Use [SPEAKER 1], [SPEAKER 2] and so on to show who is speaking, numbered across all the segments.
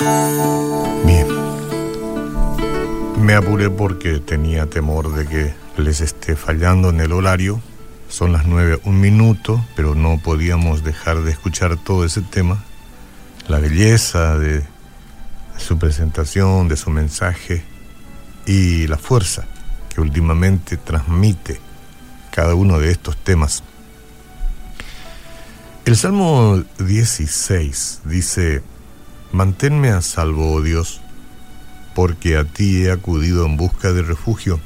[SPEAKER 1] Bien. Me apuré porque tenía temor de que les esté fallando en el horario. Son las nueve, un minuto, pero no podíamos dejar de escuchar todo ese tema. La belleza de su presentación, de su mensaje y la fuerza que últimamente transmite cada uno de estos temas. El Salmo 16 dice, Manténme a salvo, oh Dios, porque a ti he acudido en busca de refugio.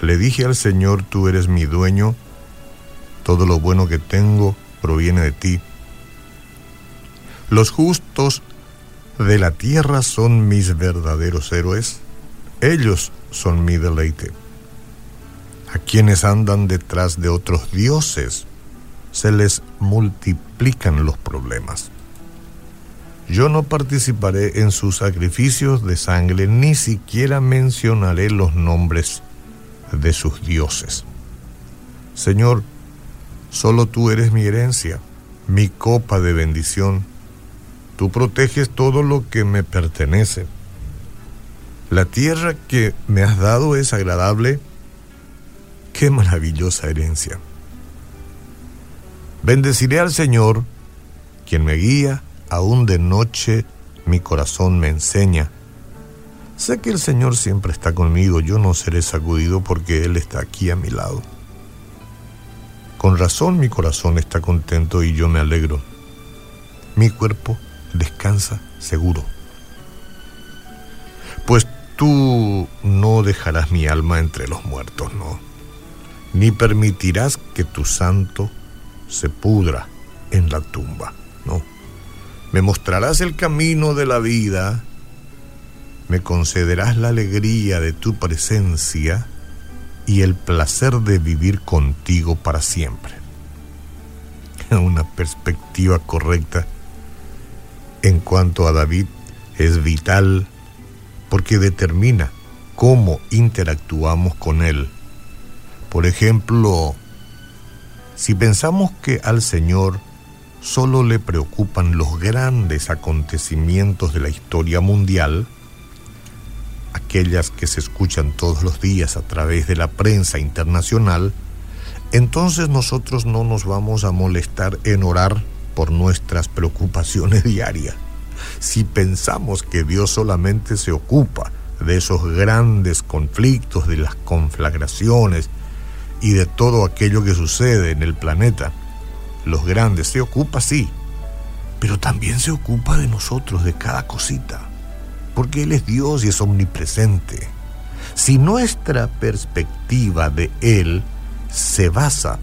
[SPEAKER 1] Le dije al Señor, tú eres mi dueño, todo lo bueno que tengo proviene de ti. Los justos de la tierra son mis verdaderos héroes, ellos son mi deleite. A quienes andan detrás de otros dioses, se les multiplican los problemas. Yo no participaré en sus sacrificios de sangre, ni siquiera mencionaré los nombres de sus dioses. Señor, solo tú eres mi herencia, mi copa de bendición. Tú proteges todo lo que me pertenece. La tierra que me has dado es agradable. Qué maravillosa herencia. Bendeciré al Señor, quien me guía aún de noche mi corazón me enseña. Sé que el Señor siempre está conmigo, yo no seré sacudido porque Él está aquí a mi lado. Con razón mi corazón está contento y yo me alegro. Mi cuerpo descansa seguro. Pues tú no dejarás mi alma entre los muertos, no. Ni permitirás que tu santo se pudra en la tumba, no me mostrarás el camino de la vida, me concederás la alegría de tu presencia y el placer de vivir contigo para siempre. Una perspectiva correcta en cuanto a David es vital porque determina cómo interactuamos con él. Por ejemplo, si pensamos que al Señor solo le preocupan los grandes acontecimientos de la historia mundial, aquellas que se escuchan todos los días a través de la prensa internacional, entonces nosotros no nos vamos a molestar en orar por nuestras preocupaciones diarias. Si pensamos que Dios solamente se ocupa de esos grandes conflictos, de las conflagraciones y de todo aquello que sucede en el planeta, los grandes, se ocupa, sí, pero también se ocupa de nosotros, de cada cosita, porque Él es Dios y es omnipresente. Si nuestra perspectiva de Él se basa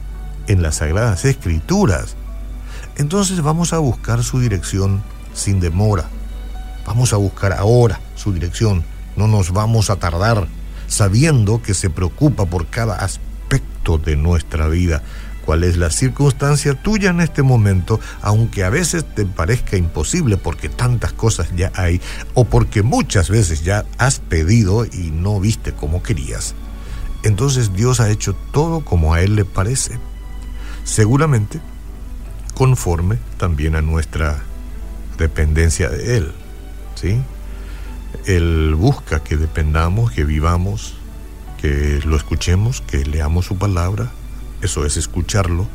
[SPEAKER 1] en las sagradas escrituras, entonces vamos a buscar su dirección sin demora. Vamos a buscar ahora su dirección. No nos vamos a tardar sabiendo que se preocupa por cada aspecto de nuestra vida cuál es la circunstancia tuya en este momento, aunque a veces te parezca imposible porque tantas cosas ya hay o porque muchas veces ya has pedido y no viste como querías. Entonces Dios ha hecho todo como a Él le parece. Seguramente conforme también a nuestra dependencia de Él. ¿sí? Él busca que dependamos, que vivamos, que lo escuchemos, que leamos su palabra, eso es escucharlo,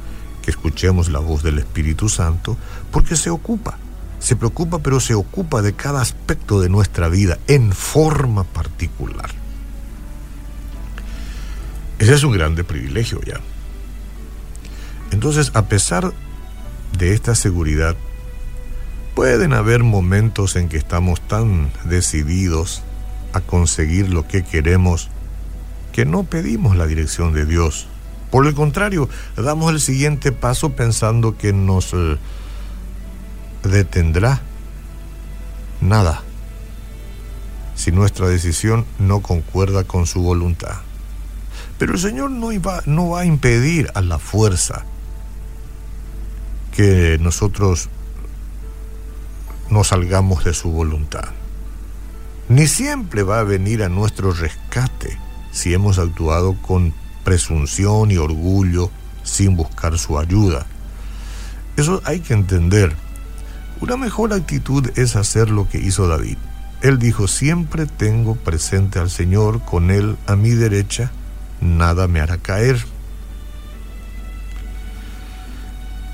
[SPEAKER 1] que escuchemos la voz del Espíritu Santo, porque se ocupa, se preocupa, pero se ocupa de cada aspecto de nuestra vida en forma particular. Ese es un grande privilegio ya. Entonces, a pesar de esta seguridad, pueden haber momentos en que estamos tan decididos a conseguir lo que queremos que no pedimos la dirección de Dios por el contrario, damos el siguiente paso pensando que nos eh, detendrá nada si nuestra decisión no concuerda con su voluntad. Pero el Señor no, no va a impedir a la fuerza que nosotros no salgamos de su voluntad. Ni siempre va a venir a nuestro rescate si hemos actuado con presunción y orgullo sin buscar su ayuda. Eso hay que entender. Una mejor actitud es hacer lo que hizo David. Él dijo, siempre tengo presente al Señor, con Él a mi derecha, nada me hará caer.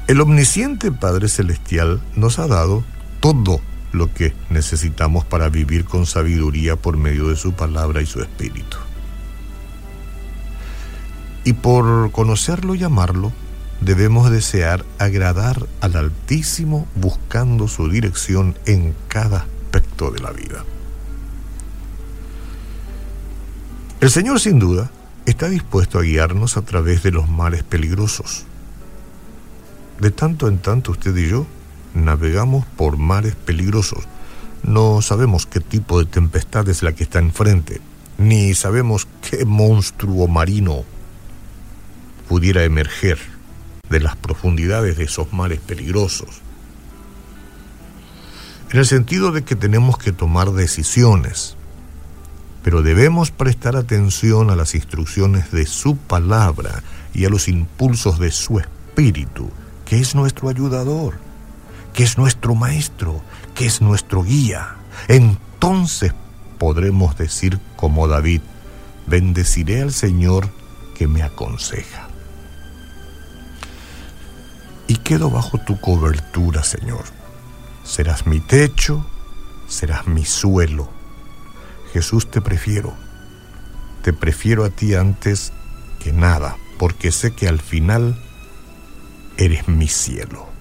[SPEAKER 1] El omnisciente Padre Celestial nos ha dado todo lo que necesitamos para vivir con sabiduría por medio de su palabra y su espíritu. Y por conocerlo y amarlo, debemos desear agradar al Altísimo buscando su dirección en cada aspecto de la vida. El Señor sin duda está dispuesto a guiarnos a través de los mares peligrosos. De tanto en tanto usted y yo navegamos por mares peligrosos. No sabemos qué tipo de tempestad es la que está enfrente, ni sabemos qué monstruo marino pudiera emerger de las profundidades de esos mares peligrosos. En el sentido de que tenemos que tomar decisiones, pero debemos prestar atención a las instrucciones de su palabra y a los impulsos de su espíritu, que es nuestro ayudador, que es nuestro maestro, que es nuestro guía. Entonces podremos decir como David, bendeciré al Señor que me aconseja y quedo bajo tu cobertura, Señor. Serás mi techo, serás mi suelo. Jesús, te prefiero. Te prefiero a ti antes que nada, porque sé que al final eres mi cielo.